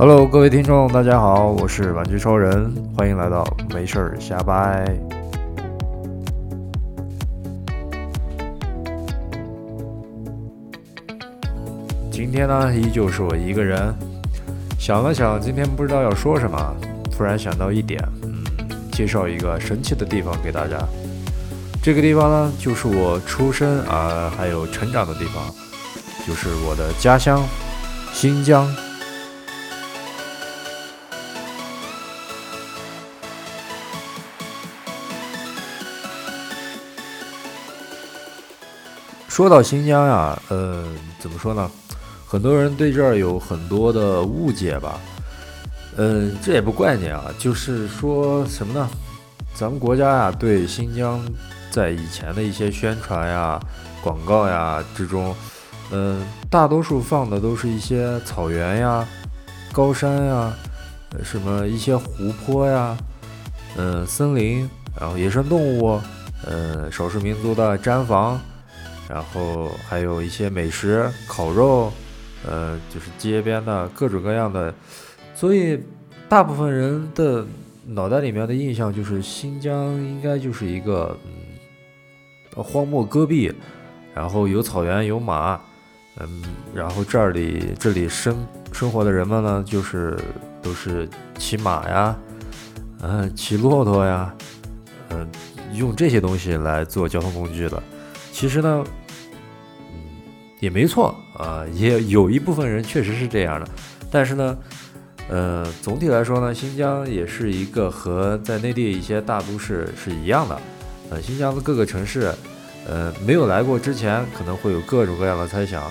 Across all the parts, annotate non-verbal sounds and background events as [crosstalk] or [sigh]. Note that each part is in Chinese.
Hello，各位听众，大家好，我是玩具超人，欢迎来到没事儿瞎掰。今天呢，依旧是我一个人。想了想，今天不知道要说什么，突然想到一点，嗯，介绍一个神奇的地方给大家。这个地方呢，就是我出生啊，还有成长的地方，就是我的家乡——新疆。说到新疆呀，呃，怎么说呢？很多人对这儿有很多的误解吧。嗯，这也不怪你啊，就是说什么呢？咱们国家呀，对新疆在以前的一些宣传呀、广告呀之中，嗯，大多数放的都是一些草原呀、高山呀、什么一些湖泊呀、嗯，森林，然后野生动物，嗯，少数民族的毡房。然后还有一些美食，烤肉，呃，就是街边的各种各样的，所以大部分人的脑袋里面的印象就是新疆应该就是一个嗯荒漠戈壁，然后有草原有马，嗯，然后这里这里生生活的人们呢，就是都是骑马呀，嗯，骑骆驼呀，嗯，用这些东西来做交通工具的。其实呢。也没错啊，也有一部分人确实是这样的，但是呢，呃，总体来说呢，新疆也是一个和在内地一些大都市是一样的，呃，新疆的各个城市，呃，没有来过之前可能会有各种各样的猜想，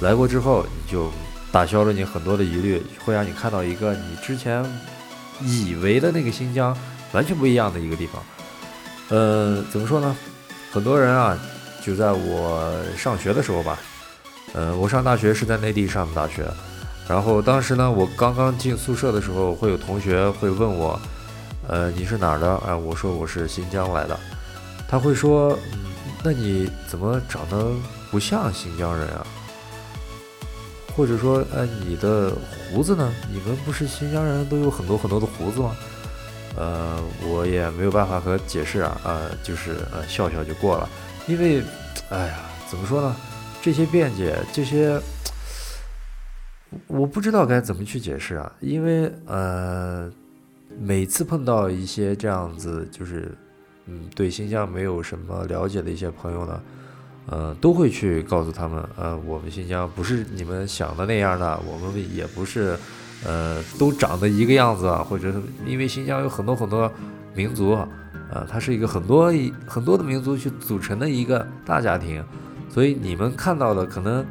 来过之后你就打消了你很多的疑虑，会让你看到一个你之前以为的那个新疆完全不一样的一个地方，呃，怎么说呢？很多人啊，就在我上学的时候吧。呃，我上大学是在内地上的大学，然后当时呢，我刚刚进宿舍的时候，会有同学会问我，呃，你是哪儿的？哎，我说我是新疆来的，他会说，嗯，那你怎么长得不像新疆人啊？或者说，哎，你的胡子呢？你们不是新疆人都有很多很多的胡子吗？呃，我也没有办法和解释啊，呃，就是呃笑笑就过了，因为，哎呀，怎么说呢？这些辩解，这些我不知道该怎么去解释啊，因为呃，每次碰到一些这样子，就是嗯，对新疆没有什么了解的一些朋友呢，呃，都会去告诉他们，呃，我们新疆不是你们想的那样的，我们也不是呃都长得一个样子啊，或者因为新疆有很多很多民族，呃，它是一个很多很多的民族去组成的一个大家庭。所以你们看到的可能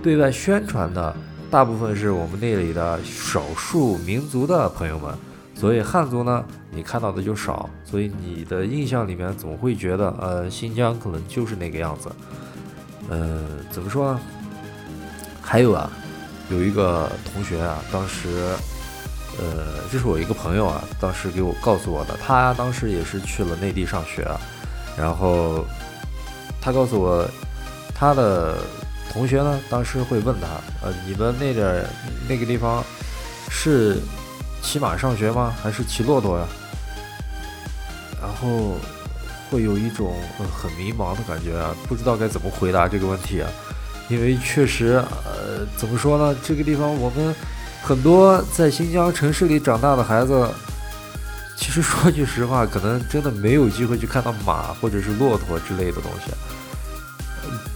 对外宣传的大部分是我们那里的少数民族的朋友们，所以汉族呢，你看到的就少，所以你的印象里面总会觉得，呃，新疆可能就是那个样子。嗯，怎么说呢？还有啊，有一个同学啊，当时，呃，这是我一个朋友啊，当时给我告诉我的，他当时也是去了内地上学，然后他告诉我。他的同学呢，当时会问他，呃，你们那点那个地方是骑马上学吗？还是骑骆驼呀？然后会有一种很迷茫的感觉啊，不知道该怎么回答这个问题啊，因为确实，呃，怎么说呢？这个地方我们很多在新疆城市里长大的孩子，其实说句实话，可能真的没有机会去看到马或者是骆驼之类的东西。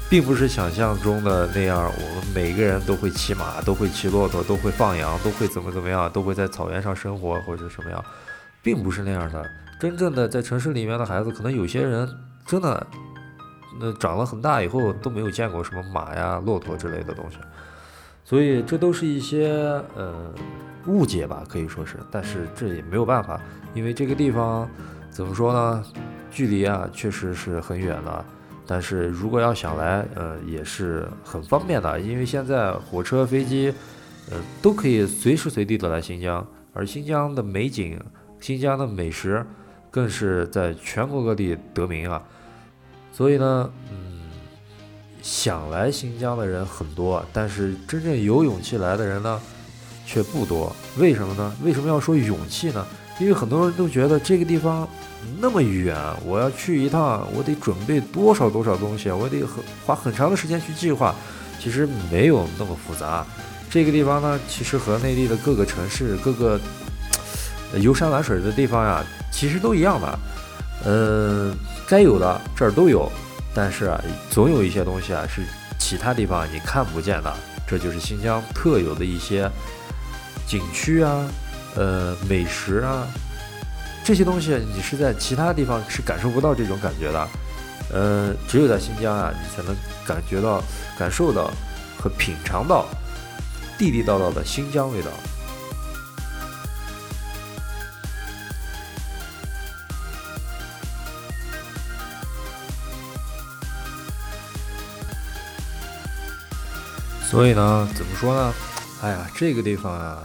并不是想象中的那样，我们每个人都会骑马，都会骑骆驼，都会放羊，都会怎么怎么样，都会在草原上生活或者什么样，并不是那样的。真正的在城市里面的孩子，可能有些人真的，那长了很大以后都没有见过什么马呀、骆驼之类的东西，所以这都是一些呃误解吧，可以说是。但是这也没有办法，因为这个地方怎么说呢，距离啊确实是很远了。但是如果要想来，呃，也是很方便的，因为现在火车、飞机，呃，都可以随时随地的来新疆。而新疆的美景、新疆的美食，更是在全国各地得名啊。所以呢，嗯，想来新疆的人很多，但是真正有勇气来的人呢，却不多。为什么呢？为什么要说勇气呢？因为很多人都觉得这个地方那么远，我要去一趟，我得准备多少多少东西，我得很花很长的时间去计划。其实没有那么复杂。这个地方呢，其实和内地的各个城市、各个游山玩水的地方呀，其实都一样的。呃，该有的这儿都有，但是啊，总有一些东西啊是其他地方你看不见的。这就是新疆特有的一些景区啊。呃，美食啊，这些东西你是在其他地方是感受不到这种感觉的，呃，只有在新疆啊，你才能感觉到、感受到和品尝到地地道道的新疆味道。所以呢，怎么说呢？哎呀，这个地方啊。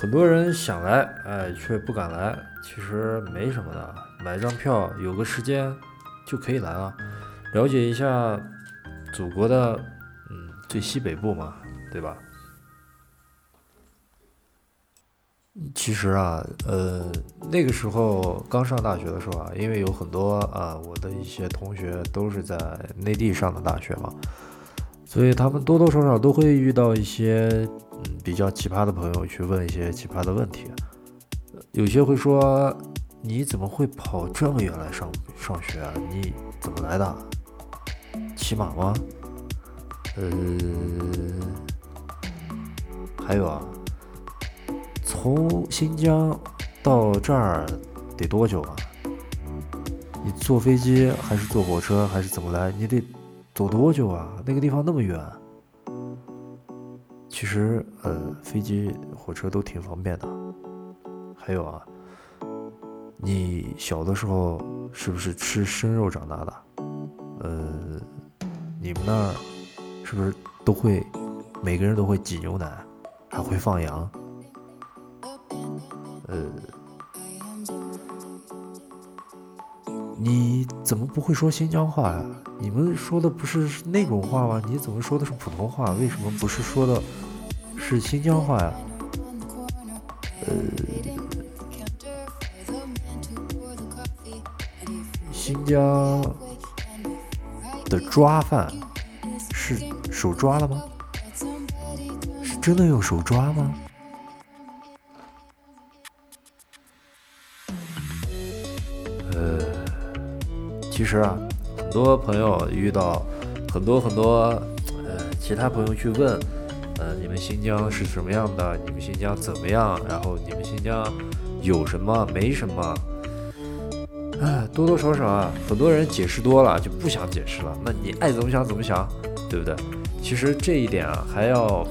很多人想来，哎，却不敢来。其实没什么的，买张票，有个时间就可以来了，了解一下祖国的嗯最西北部嘛，对吧？其实啊，呃，那个时候刚上大学的时候啊，因为有很多啊，我的一些同学都是在内地上的大学嘛。所以他们多多少少都会遇到一些比较奇葩的朋友去问一些奇葩的问题，有些会说你怎么会跑这么远来上上学啊？你怎么来的？骑马吗？呃，还有啊，从新疆到这儿得多久啊？你坐飞机还是坐火车还是怎么来？你得。走多久啊？那个地方那么远。其实，呃，飞机、火车都挺方便的。还有啊，你小的时候是不是吃生肉长大的？呃，你们那儿是不是都会每个人都会挤牛奶，还会放羊？呃。你怎么不会说新疆话呀？你们说的不是那种话吗？你怎么说的是普通话？为什么不是说的是新疆话呀？呃，新疆的抓饭是手抓了吗？是真的用手抓吗？呃其实啊，很多朋友遇到很多很多呃其他朋友去问，你们新疆是什么样的？你们新疆怎么样？然后你们新疆有什么？没什么？哎，多多少少啊，很多人解释多了就不想解释了。那你爱怎么想怎么想，对不对？其实这一点啊，还要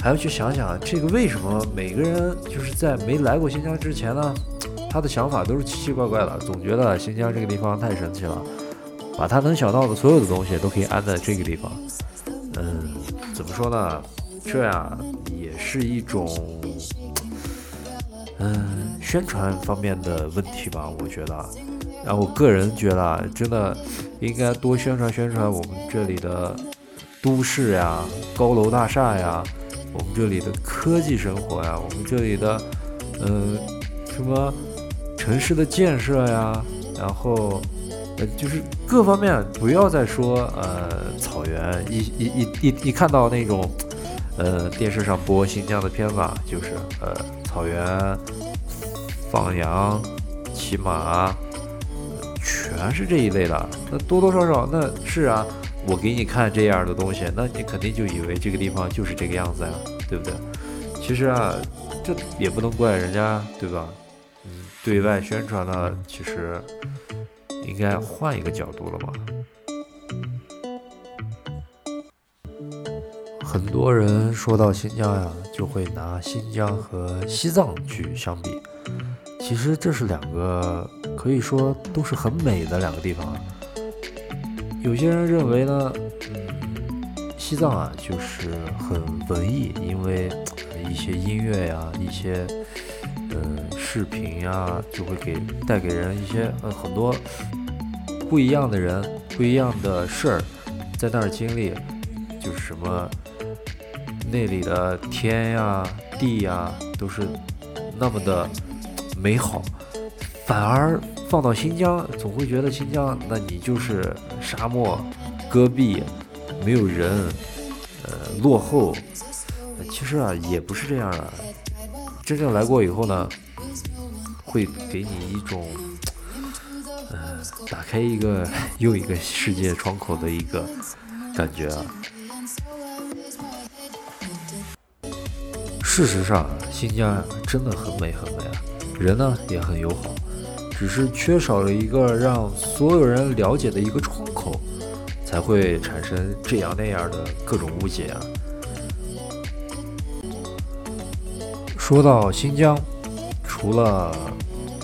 还要去想想，这个为什么每个人就是在没来过新疆之前呢？他的想法都是奇奇怪怪的，总觉得新疆这个地方太神奇了，把他能想到的所有的东西都可以安在这个地方。嗯，怎么说呢？这样也是一种，嗯，宣传方面的问题吧，我觉得。然后我个人觉得，真的应该多宣传宣传我们这里的都市呀、高楼大厦呀，我们这里的科技生活呀，我们这里的，嗯，什么？城市的建设呀，然后，呃，就是各方面不要再说呃草原，一一一一一看到那种，呃电视上播新疆的片子，就是呃草原放羊、骑马，全是这一类的。那多多少少那是啊，我给你看这样的东西，那你肯定就以为这个地方就是这个样子呀，对不对？其实啊，这也不能怪人家，对吧？嗯对外宣传呢，其实应该换一个角度了嘛。很多人说到新疆呀，就会拿新疆和西藏去相比。其实这是两个可以说都是很美的两个地方。有些人认为呢，嗯，西藏啊就是很文艺，因为一些音乐呀，一些。嗯，视频呀，就会给带给人一些呃很多不一样的人，不一样的事儿，在那儿经历，就是什么那里的天呀、地呀都是那么的美好，反而放到新疆，总会觉得新疆，那你就是沙漠、戈壁，没有人，呃，落后。其实啊，也不是这样的。真正来过以后呢，会给你一种，呃，打开一个 [laughs] 又一个世界窗口的一个感觉啊。事实上，新疆真的很美很美啊，人呢也很友好，只是缺少了一个让所有人了解的一个窗口，才会产生这样那样的各种误解啊。说到新疆，除了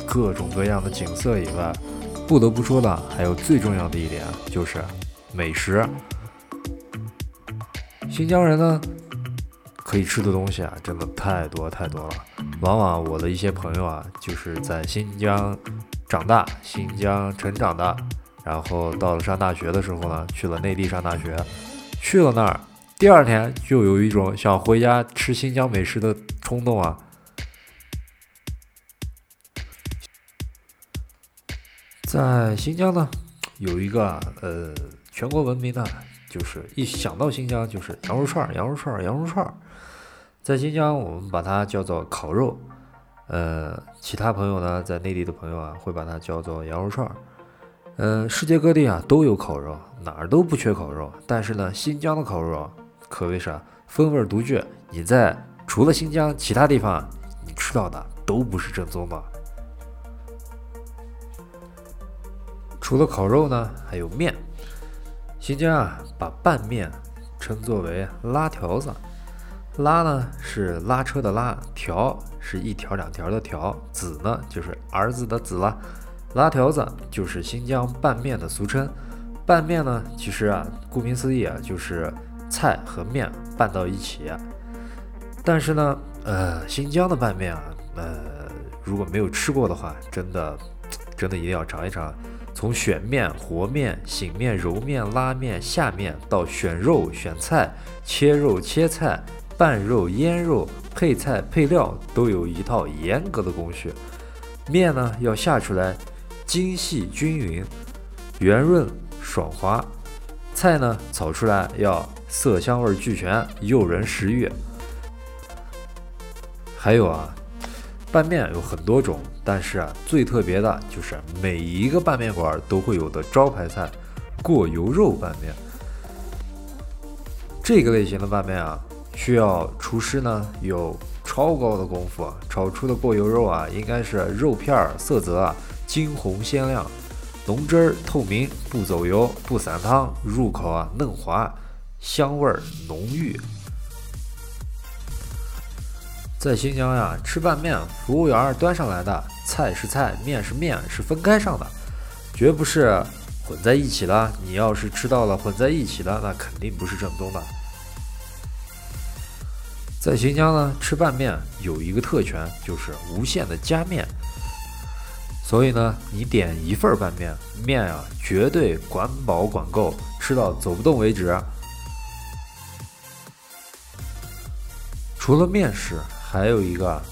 各种各样的景色以外，不得不说的还有最重要的一点就是美食。新疆人呢？可以吃的东西啊，真的太多太多了。往往我的一些朋友啊，就是在新疆长大、新疆成长的，然后到了上大学的时候呢，去了内地上大学，去了那儿，第二天就有一种想回家吃新疆美食的冲动啊。在新疆呢，有一个呃全国闻名的，就是一想到新疆就是羊肉串、羊肉串、羊肉串。在新疆，我们把它叫做烤肉，呃，其他朋友呢，在内地的朋友啊，会把它叫做羊肉串儿。嗯，世界各地啊都有烤肉，哪儿都不缺烤肉。但是呢，新疆的烤肉可谓是风味独具，你在除了新疆其他地方你吃到的都不是正宗的。除了烤肉呢，还有面。新疆啊，把拌面称作为拉条子。拉呢是拉车的拉，条是一条两条的条，子呢就是儿子的子了。拉条子就是新疆拌面的俗称。拌面呢，其实啊，顾名思义啊，就是菜和面拌到一起。但是呢，呃，新疆的拌面啊，呃，如果没有吃过的话，真的，真的一定要尝一尝。从选面、和面、醒面、揉面、拉面、下面，到选肉、选菜、切肉、切菜。拌肉、腌肉、配菜、配料都有一套严格的工序。面呢要下出来精细均匀、圆润爽滑；菜呢炒出来要色香味俱全、诱人食欲。还有啊，拌面有很多种，但是啊，最特别的就是每一个拌面馆都会有的招牌菜——过油肉拌面。这个类型的拌面啊。需要厨师呢有超高的功夫，炒出的过油肉啊，应该是肉片儿色泽啊金红鲜亮，浓汁儿透明，不走油，不散汤，入口啊嫩滑，香味儿浓郁。在新疆呀，吃拌面，服务员端上来的菜是菜，面是面，是分开上的，绝不是混在一起的。你要是吃到了混在一起的，那肯定不是正宗的。在新疆呢，吃拌面有一个特权，就是无限的加面。所以呢，你点一份拌面，面啊绝对管饱管够，吃到走不动为止。除了面食，还有一个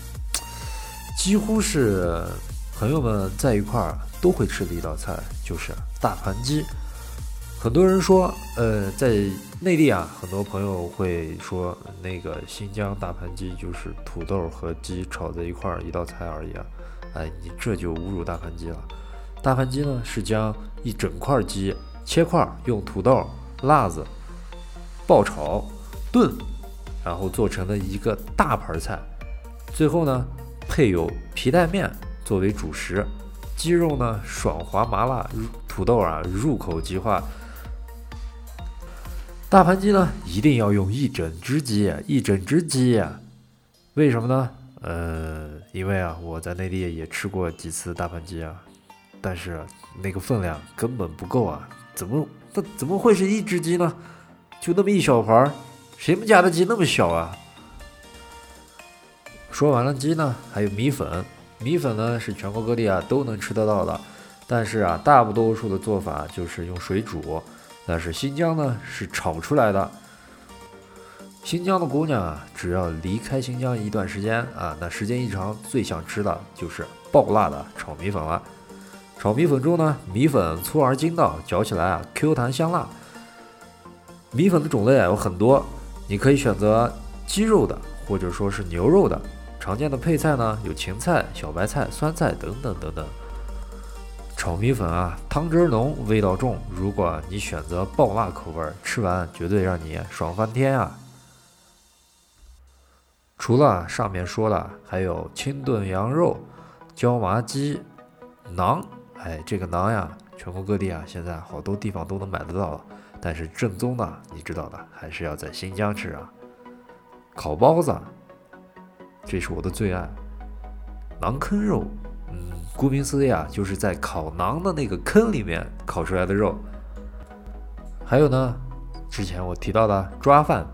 几乎是朋友们在一块儿都会吃的一道菜，就是大盘鸡。很多人说，呃，在内地啊，很多朋友会说，那个新疆大盘鸡就是土豆和鸡炒在一块儿一道菜而已啊，哎，你这就侮辱大盘鸡了。大盘鸡呢是将一整块鸡切块，用土豆、辣子爆炒、炖，然后做成了一个大盘菜，最后呢配有皮带面作为主食，鸡肉呢爽滑麻辣，土豆啊入口即化。大盘鸡呢，一定要用一整只鸡，一整只鸡，为什么呢？呃，因为啊，我在内地也吃过几次大盘鸡啊，但是那个分量根本不够啊，怎么那怎么会是一只鸡呢？就那么一小盘儿，谁们家的鸡那么小啊？说完了鸡呢，还有米粉，米粉呢是全国各地啊都能吃得到的，但是啊，大多数的做法就是用水煮。但是新疆呢是炒出来的。新疆的姑娘啊，只要离开新疆一段时间啊，那时间一长，最想吃的就是爆辣的炒米粉了。炒米粉中呢，米粉粗而筋道，嚼起来啊 Q 弹香辣。米粉的种类啊有很多，你可以选择鸡肉的，或者说是牛肉的。常见的配菜呢有芹菜、小白菜、酸菜等等等等。炒米粉啊，汤汁浓，味道重。如果你选择爆辣口味，吃完绝对让你爽翻天啊！除了上面说的，还有清炖羊肉、椒麻鸡、馕。哎，这个馕呀，全国各地啊，现在好多地方都能买得到。但是正宗的，你知道的，还是要在新疆吃啊。烤包子，这是我的最爱。馕坑肉，嗯，顾名思义啊，就是在烤馕的那个坑里面烤出来的肉。还有呢，之前我提到的抓饭。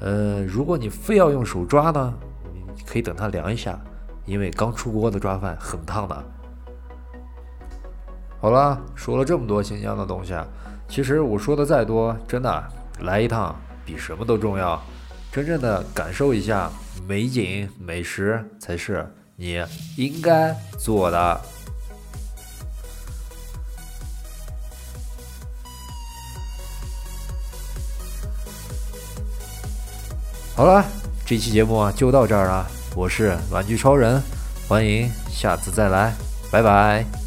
呃，如果你非要用手抓呢，你可以等它凉一下，因为刚出锅的抓饭很烫的。好了，说了这么多新疆的东西啊，其实我说的再多，真的来一趟比什么都重要。真正的感受一下美景美食，才是你应该做的。好了，这期节目就到这儿了。我是玩具超人，欢迎下次再来，拜拜。